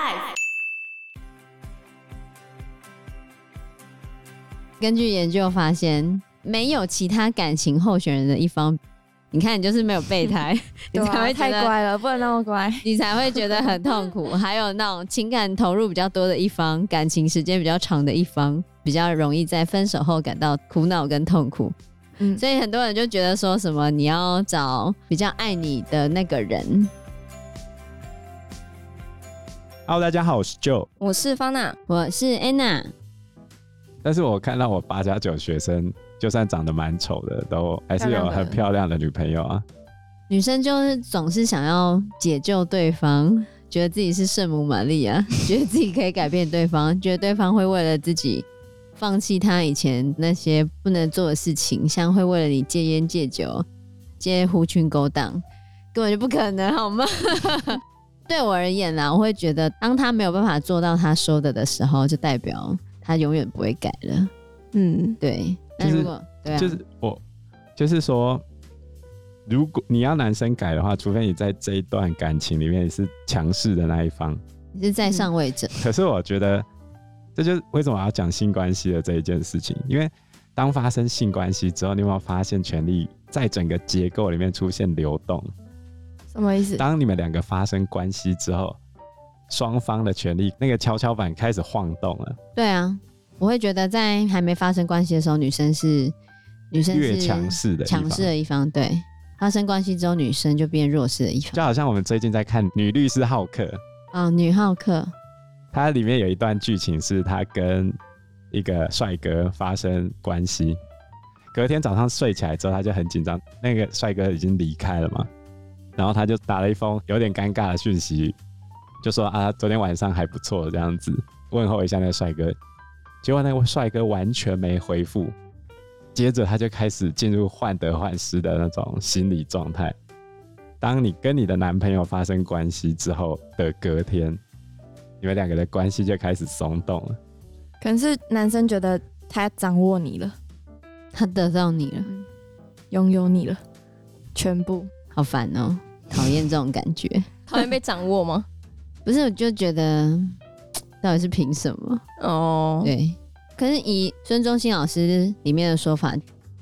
Life。根据研究发现，没有其他感情候选人的一方，你看你就是没有备胎，你才会太乖了，不能那么乖，你才会觉得很痛苦。还有那种情感投入比较多的一方，感情时间比较长的一方，比较容易在分手后感到苦恼跟痛苦。嗯，所以很多人就觉得说什么你要找比较爱你的那个人。Hello，大家好，我是 Joe，我是方娜，我是 Anna。但是我看到我八加九学生，就算长得蛮丑的，都还是有很漂亮的女朋友啊。女生就是总是想要解救对方，觉得自己是圣母玛利亚，觉得自己可以改变对方，觉得对方会为了自己放弃他以前那些不能做的事情，像会为了你戒烟戒酒、戒狐群狗党，根本就不可能，好吗？对我而言呢，我会觉得，当他没有办法做到他说的的时候，就代表。他永远不会改了，嗯，对。但如果、就是、对、啊、就是我，就是说，如果你要男生改的话，除非你在这一段感情里面是强势的那一方，你是在上位者。可是我觉得，这就是为什么我要讲性关系的这一件事情，因为当发生性关系之后，你有没有发现权力在整个结构里面出现流动？什么意思？当你们两个发生关系之后。双方的权利，那个跷跷板开始晃动了。对啊，我会觉得在还没发生关系的时候，女生是女生是越强势的强势的一方。对，发生关系之后，女生就变弱势的一方。就好像我们最近在看《女律师浩克》哦，女浩克，它里面有一段剧情是她跟一个帅哥发生关系，隔天早上睡起来之后，她就很紧张，那个帅哥已经离开了嘛，然后他就打了一封有点尴尬的讯息。就说啊，昨天晚上还不错，这样子问候一下那个帅哥，结果那个帅哥完全没回复，接着他就开始进入患得患失的那种心理状态。当你跟你的男朋友发生关系之后的隔天，你们两个的关系就开始松动了。可能是男生觉得他掌握你了，他得到你了，拥有你了，全部，好烦哦，讨厌这种感觉，讨厌被掌握吗？不是，我就觉得 到底是凭什么？哦，oh. 对。可是以孙中兴老师里面的说法，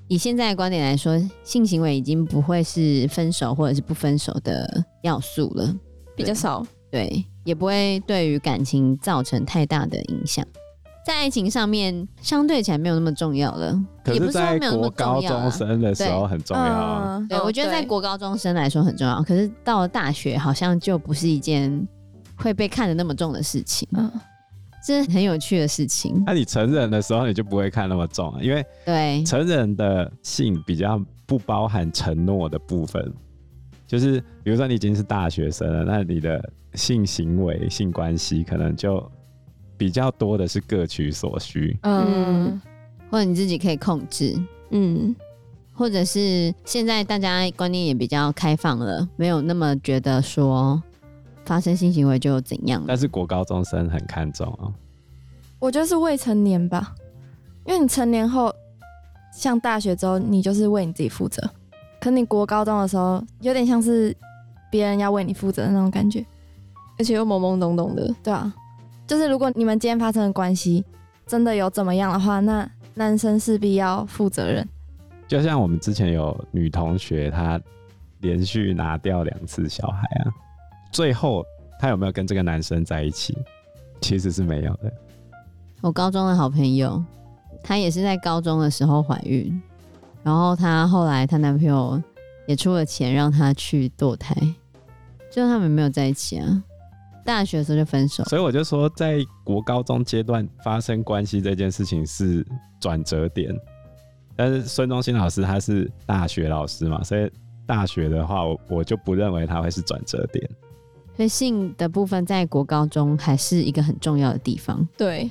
以现在的观点来说，性行为已经不会是分手或者是不分手的要素了，比较少。对，也不会对于感情造成太大的影响，在爱情上面相对起来没有那么重要了。可是，在国高中生的时候很重要啊。对，我觉得在国高中生来说很重要，可是到了大学好像就不是一件。会被看得那么重的事情，嗯，这是很有趣的事情。那你成人的时候，你就不会看那么重啊，因为对成人的性比较不包含承诺的部分，就是比如说你已经是大学生了，那你的性行为、性关系可能就比较多的是各取所需，嗯，或者你自己可以控制，嗯，或者是现在大家观念也比较开放了，没有那么觉得说。发生性行为就怎样？但是国高中生很看重啊。我觉得是未成年吧，因为你成年后，像大学之后，你就是为你自己负责。可你国高中的时候，有点像是别人要为你负责的那种感觉，而且又懵懵懂懂的。对啊，就是如果你们今天发生的关系真的有怎么样的话，那男生势必要负责任。就像我们之前有女同学，她连续拿掉两次小孩啊。最后，她有没有跟这个男生在一起？其实是没有的。我高中的好朋友，她也是在高中的时候怀孕，然后她后来她男朋友也出了钱让她去堕胎，最后他们没有在一起啊。大学的时候就分手。所以我就说，在国高中阶段发生关系这件事情是转折点。但是孙中兴老师他是大学老师嘛，所以大学的话，我我就不认为他会是转折点。所以性的部分在国高中还是一个很重要的地方。对，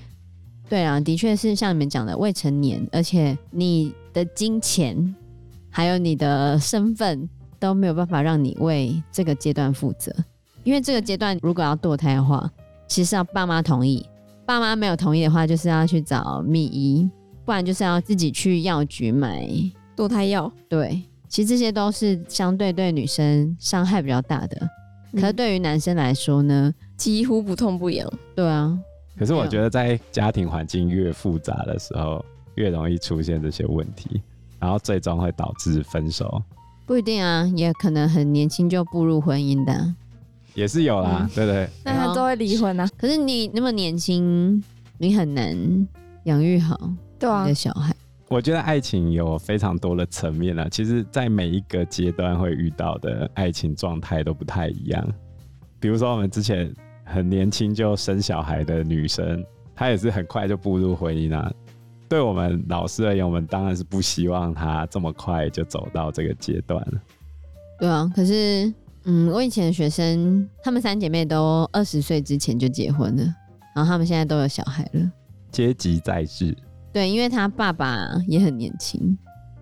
对啊，的确是像你们讲的未成年，而且你的金钱还有你的身份都没有办法让你为这个阶段负责。因为这个阶段如果要堕胎的话，其实要爸妈同意，爸妈没有同意的话，就是要去找密医，不然就是要自己去药局买堕胎药。对，其实这些都是相对对女生伤害比较大的。可是对于男生来说呢，几乎不痛不痒。对啊。可是我觉得在家庭环境越复杂的时候，越容易出现这些问题，然后最终会导致分手。不一定啊，也可能很年轻就步入婚姻的，也是有啦，嗯、对，对对。那他都会离婚啊？可是你那么年轻，你很难养育好对啊你的小孩。我觉得爱情有非常多的层面啊，其实，在每一个阶段会遇到的爱情状态都不太一样。比如说，我们之前很年轻就生小孩的女生，她也是很快就步入婚姻啊。对我们老师而言，我们当然是不希望她这么快就走到这个阶段了。对啊，可是，嗯，我以前的学生，她们三姐妹都二十岁之前就结婚了，然后她们现在都有小孩了。阶级在制。对，因为他爸爸也很年轻，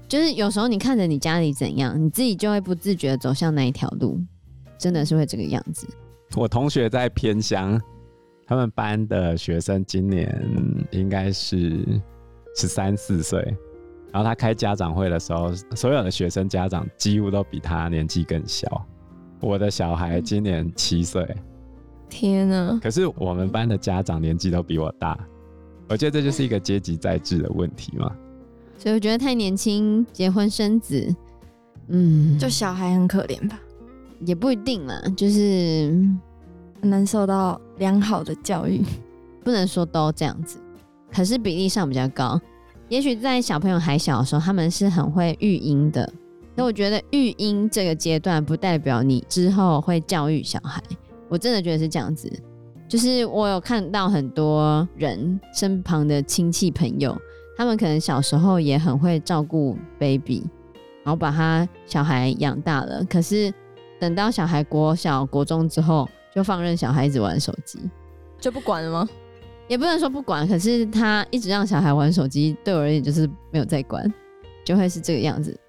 就是有时候你看着你家里怎样，你自己就会不自觉走向那一条路，真的是会这个样子。我同学在偏乡，他们班的学生今年应该是十三四岁，然后他开家长会的时候，所有的学生家长几乎都比他年纪更小。我的小孩今年七岁，天哪！可是我们班的家长年纪都比我大。我觉得这就是一个阶级在制的问题嘛，所以我觉得太年轻结婚生子，嗯，就小孩很可怜吧，也不一定啦，就是很难受到良好的教育，不能说都这样子，可是比例上比较高。也许在小朋友还小的时候，他们是很会育婴的，那我觉得育婴这个阶段不代表你之后会教育小孩，我真的觉得是这样子。就是我有看到很多人身旁的亲戚朋友，他们可能小时候也很会照顾 baby，然后把他小孩养大了。可是等到小孩国小、国中之后，就放任小孩子玩手机，就不管了吗？也不能说不管，可是他一直让小孩玩手机，对我而言就是没有在管，就会是这个样子。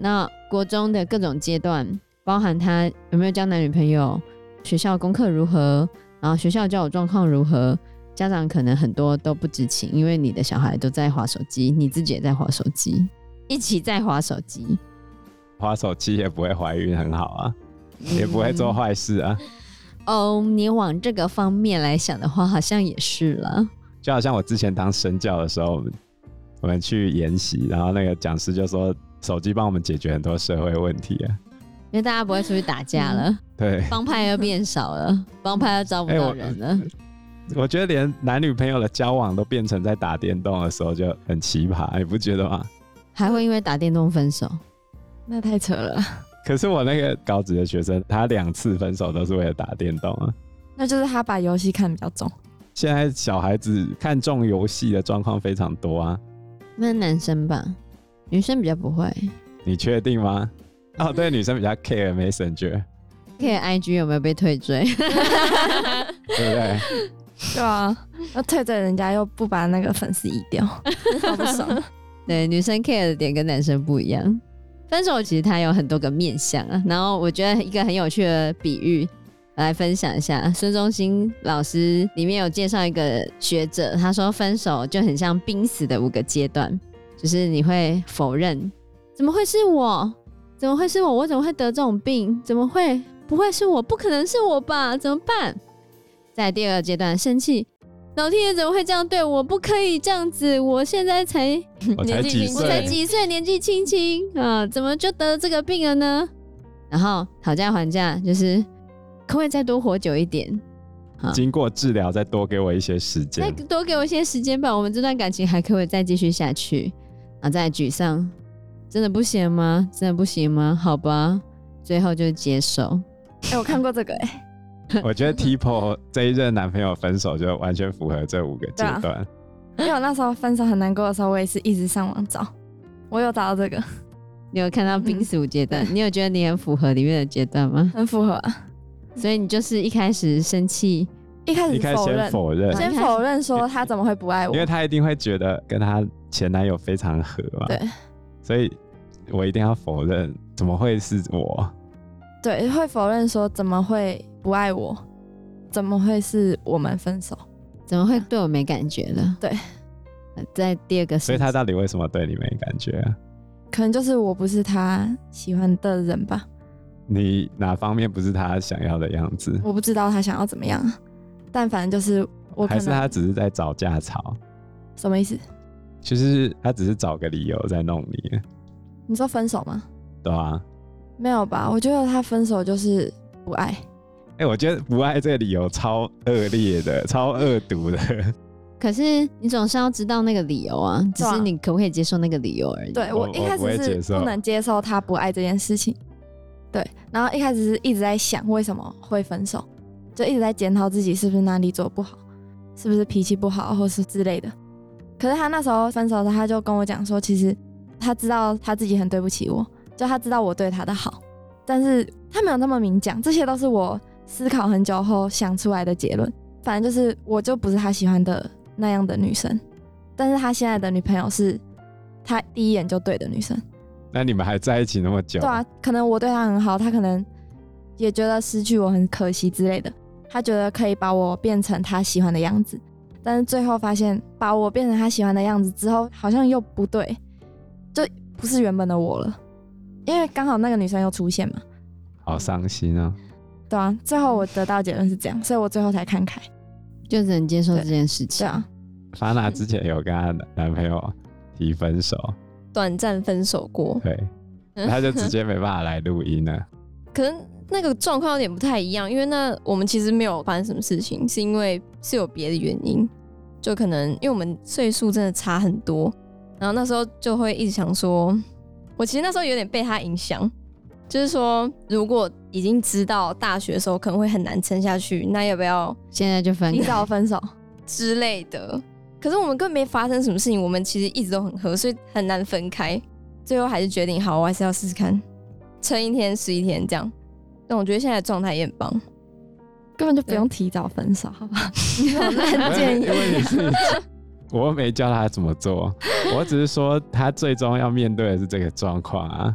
那国中的各种阶段，包含他有没有交男女朋友，学校功课如何。然后学校交友状况如何？家长可能很多都不知情，因为你的小孩都在划手机，你自己也在划手机，一起在划手机。划手机也不会怀孕，很好啊，嗯、也不会做坏事啊。哦，你往这个方面来想的话，好像也是了。就好像我之前当神教的时候，我们去研习，然后那个讲师就说，手机帮我们解决很多社会问题啊。因为大家不会出去打架了，对，帮派又变少了，帮派又招不到人了、欸我。我觉得连男女朋友的交往都变成在打电动的时候就很奇葩，你不觉得吗？还会因为打电动分手？那太扯了。可是我那个高职的学生，他两次分手都是为了打电动啊。那就是他把游戏看比较重。现在小孩子看重游戏的状况非常多啊。那男生吧，女生比较不会。你确定吗？哦，对，女生比较 care Messenger，care IG 有没有被退追，对不对？对啊，要退追人家又不把那个粉丝移掉，好不爽。对，女生 care 的点跟男生不一样。分手其实它有很多个面向啊，然后我觉得一个很有趣的比喻来分享一下。孙中兴老师里面有介绍一个学者，他说分手就很像濒死的五个阶段，就是你会否认。怎么会是我？怎么会是我？我怎么会得这种病？怎么会？不会是我？不可能是我吧？怎么办？在第二阶段，生气，老天爷怎么会这样对我？不可以这样子！我现在才年纪轻，我才几岁，年纪轻轻啊，怎么就得这个病了呢？然后讨价还价，就是可不可以再多活久一点？经过治疗，再多给我一些时间，再多给我一些时间吧。我们这段感情还可以再继续下去啊！再沮丧。真的不行吗？真的不行吗？好吧，最后就接受。哎、欸，我看过这个哎、欸。我觉得 Tipo 这一任男朋友分手就完全符合这五个阶段、啊。因为我那时候分手很难过的时候，我也是一直上网找，我有找到这个。你有看到濒死五阶段？你有觉得你很符合里面的阶段吗？很符合啊。所以你就是一开始生气，一开始否认，否认，先否认说他怎么会不爱我？因为他一定会觉得跟他前男友非常合嘛。对。所以，我一定要否认，怎么会是我？对，会否认说怎么会不爱我？怎么会是我们分手？怎么会对我没感觉呢？对，在第二个，所以他到底为什么对你没感觉啊？可能就是我不是他喜欢的人吧。你哪方面不是他想要的样子？我不知道他想要怎么样，但反正就是我还是他只是在找架吵？什么意思？就是他只是找个理由在弄你。你说分手吗？对啊。没有吧？我觉得他分手就是不爱。哎、欸，我觉得不爱这个理由超恶劣的，超恶毒的。可是你总是要知道那个理由啊，只是你可不可以接受那个理由而已。对，我一开始是不能接受他不爱这件事情。对，然后一开始是一直在想为什么会分手，就一直在检讨自己是不是哪里做不好，是不是脾气不好，或是之类的。可是他那时候分手的时候，他就跟我讲说，其实他知道他自己很对不起我。就他知道我对他的好，但是他没有那么明讲，这些都是我思考很久后想出来的结论。反正就是，我就不是他喜欢的那样的女生，但是他现在的女朋友是他第一眼就对的女生。那你们还在一起那么久？对啊，可能我对他很好，他可能也觉得失去我很可惜之类的。他觉得可以把我变成他喜欢的样子，但是最后发现把我变成他喜欢的样子之后，好像又不对，就不是原本的我了。因为刚好那个女生又出现嘛，好伤心啊！对啊，最后我得到结论是这样，所以我最后才看开，就只能接受这件事情。对啊，法娜之前有跟她男朋友提分手，短暂分手过，对，他就直接没办法来录音了。可能那个状况有点不太一样，因为那我们其实没有发生什么事情，是因为是有别的原因，就可能因为我们岁数真的差很多，然后那时候就会一直想说。我其实那时候有点被他影响，就是说，如果已经知道大学的时候可能会很难撑下去，那要不要现在就分？提早分手之类的？可是我们根本没发生什么事情，我们其实一直都很合，所以很难分开。最后还是决定，好，我还是要试试看，撑一天是一天这样。但我觉得现在的状态也很棒，根本就不用提早分手，好吧？好烂建议。我又没教他怎么做，我只是说他最终要面对的是这个状况啊。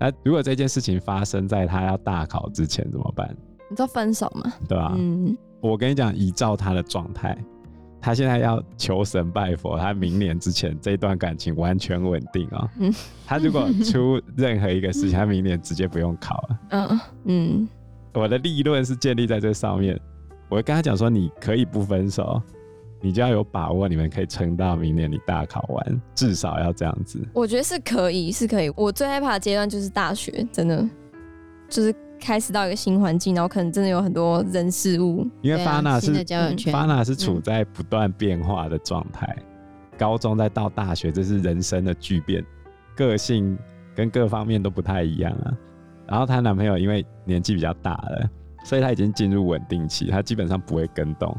那如果这件事情发生在他要大考之前怎么办？你知道分手吗？对啊。嗯。我跟你讲，依照他的状态，他现在要求神拜佛，他明年之前这段感情完全稳定啊。嗯。他如果出任何一个事情，他明年直接不用考了。嗯嗯。我的立论是建立在这上面，我会跟他讲说，你可以不分手。你就要有把握，你们可以撑到明年你大考完，至少要这样子。我觉得是可以，是可以。我最害怕的阶段就是大学，真的就是开始到一个新环境，然后可能真的有很多人事物。因为 Fana 是嗯、Fana 是处在不断变化的状态，嗯，高中再到大学，这是人生的巨变，个性跟各方面都不太一样啊。然后她男朋友因为年纪比较大了，所以他已经进入稳定期，他基本上不会更动。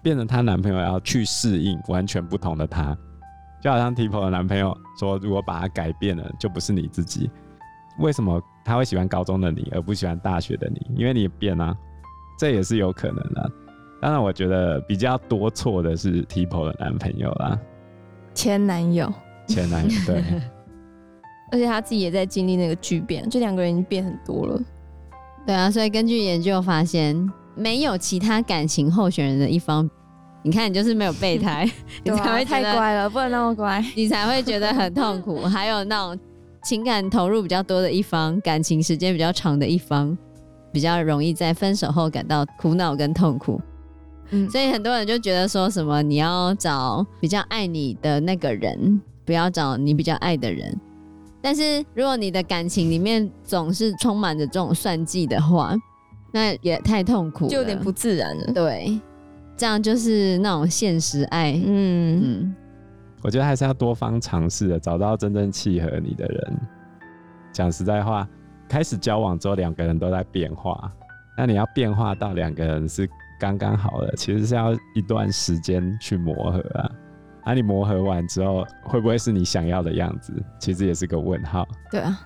变成她男朋友要去适应完全不同的她，就好像 Tipo 的男朋友说：“如果把她改变了，就不是你自己。为什么他会喜欢高中的你，而不喜欢大学的你？因为你变啊，这也是有可能的。当然，我觉得比较多错的是 Tipo 的男朋友啦，前男友，前男友对，而且他自己也在经历那个巨变，就两个人已经变很多了。对啊，所以根据研究发现。没有其他感情候选人的一方，你看你就是没有备胎，你才会太乖了，不能那么乖，你才会觉得很痛苦。还有那种情感投入比较多的一方，感情时间比较长的一方，比较容易在分手后感到苦恼跟痛苦。嗯，所以很多人就觉得说什么你要找比较爱你的那个人，不要找你比较爱的人。但是如果你的感情里面总是充满着这种算计的话，那也太痛苦了，就有点不自然了。对，这样就是那种现实爱。嗯嗯，我觉得还是要多方尝试的，找到真正契合你的人。讲实在话，开始交往之后，两个人都在变化。那你要变化到两个人是刚刚好的，其实是要一段时间去磨合啊。啊，你磨合完之后，会不会是你想要的样子？其实也是个问号。对啊。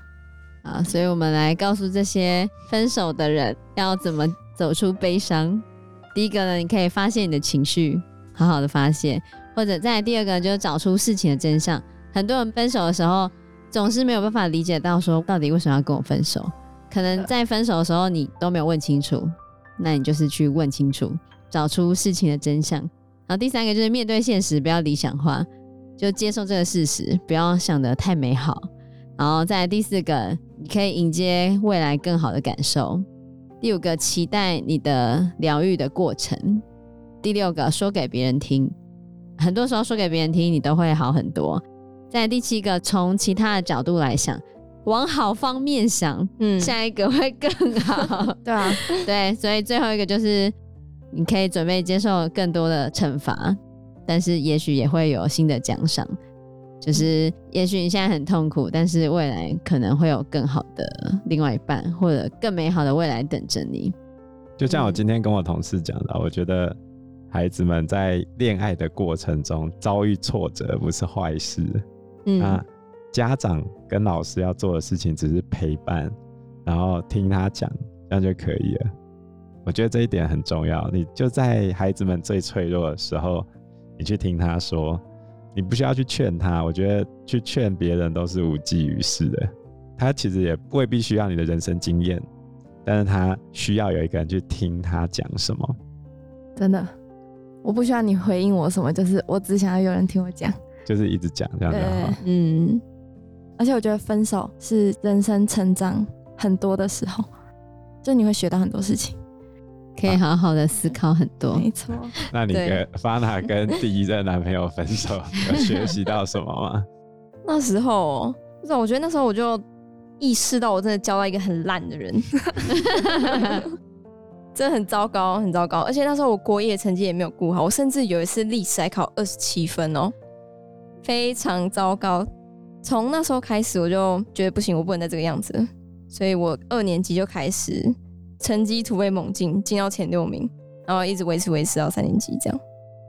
啊，所以我们来告诉这些分手的人要怎么走出悲伤。第一个呢，你可以发泄你的情绪，好好的发泄；或者再来第二个，就是找出事情的真相。很多人分手的时候，总是没有办法理解到说到底为什么要跟我分手。可能在分手的时候你都没有问清楚，那你就是去问清楚，找出事情的真相。然后第三个就是面对现实，不要理想化，就接受这个事实，不要想得太美好。然后再来第四个，你可以迎接未来更好的感受。第五个，期待你的疗愈的过程。第六个，说给别人听。很多时候说给别人听，你都会好很多。在第七个，从其他的角度来想，往好方面想，嗯，下一个会更好。对啊，对，所以最后一个就是你可以准备接受更多的惩罚，但是也许也会有新的奖赏。就是也许你现在很痛苦，但是未来可能会有更好的另外一半，或者更美好的未来等着你。就像我今天跟我同事讲的，嗯，我觉得。孩子们在恋爱的过程中遭遇挫折不是坏事，嗯，那家长跟老师要做的事情只是陪伴，然后听他讲，这样就可以了。我觉得这一点很重要。你就在孩子们最脆弱的时候，你去听他说，你不需要去劝他。我觉得去劝别人都是无济于事的。他其实也未必需要你的人生经验，但是他需要有一个人去听他讲什么。真的。我不需要你回应我什么，就是我只想要有人听我讲，就是一直讲这样就好。嗯，而且我觉得分手是人生成长很多的时候，就你会学到很多事情，可以好好的思考很多。没错。那你跟 Fana 跟第一任男朋友分手，有学习到什么吗？那时候，不是，我觉得那时候我就意识到，我真的交到一个很烂的人。真的很糟糕，很糟糕，而且那时候我国语成绩也没有顾好，我甚至有一次历史还考二十七分哦，非常糟糕。从那时候开始，我就觉得不行，我不能再这个样子，所以我二年级就开始成绩突飞猛进，进到前六名，然后一直维持维持到三年级这样。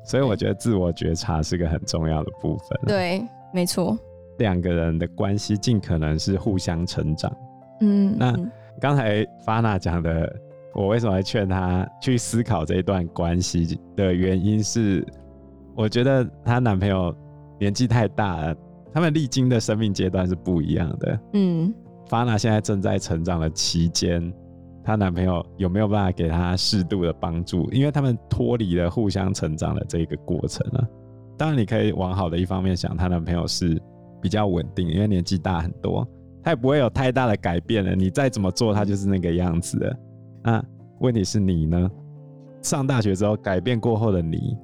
所以我觉得自我觉察是个很重要的部分。对，没错。两个人的关系尽可能是互相成长。嗯，那刚才 Fana 讲的。我为什么会劝她去思考这一段关系的原因是，我觉得她男朋友年纪太大了，他们历经的生命阶段是不一样的。嗯，Fana 现在正在成长的期间，她男朋友有没有办法给她适度的帮助？因为他们脱离了互相成长的这个过程了。当然，你可以往好的一方面想，她男朋友是比较稳定，因为年纪大很多，他也不会有太大的改变了。你再怎么做，他就是那个样子的。那问题是你呢？上大学之后改变过后的你，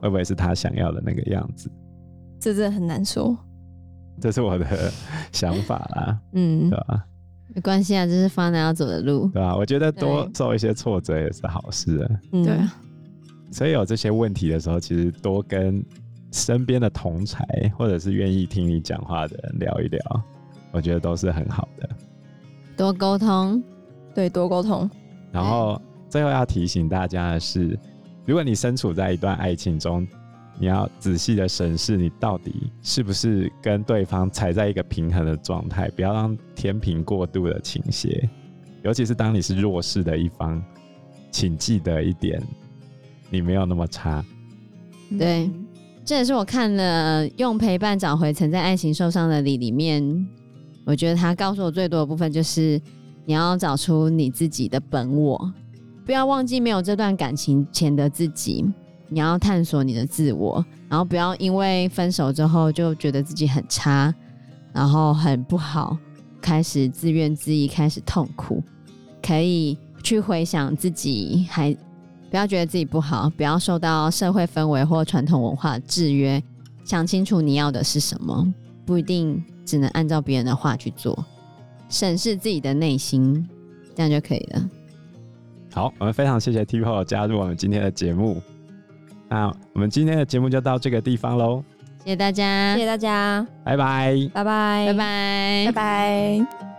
会不会是他想要的那个样子？这真的很难说。这是我的 想法啦，嗯，对吧？没关系啊，这是 Fana 要走的路，对吧？我觉得多受一些挫折也是好事啊。对啊。所以有这些问题的时候，其实多跟身边的同才，或者是愿意听你讲话的人聊一聊，我觉得都是很好的。多沟通。对，多沟通。然后最后要提醒大家的是，如果你身处在一段爱情中，你要仔细的审视你到底是不是跟对方踩在一个平衡的状态，不要让天平过度的倾斜。尤其是当你是弱势的一方，请记得一点，你没有那么差。对，这也是我看了《用陪伴找回曾在爱情受伤的你》里面，我觉得他告诉我最多的部分就是。你要找出你自己的本我，不要忘记没有这段感情前的自己。你要探索你的自我，然后不要因为分手之后就觉得自己很差，然后很不好，开始自怨自艾，开始痛苦。可以去回想自己，还不要觉得自己不好，不要受到社会氛围或传统文化制约，想清楚你要的是什么，不一定只能按照别人的话去做。审视自己的内心，这样就可以了。好，我们非常谢谢 T-Pole 加入我们今天的节目。那我们今天的节目就到这个地方喽。谢谢大家，谢谢大家，拜拜，拜拜，拜拜，拜拜。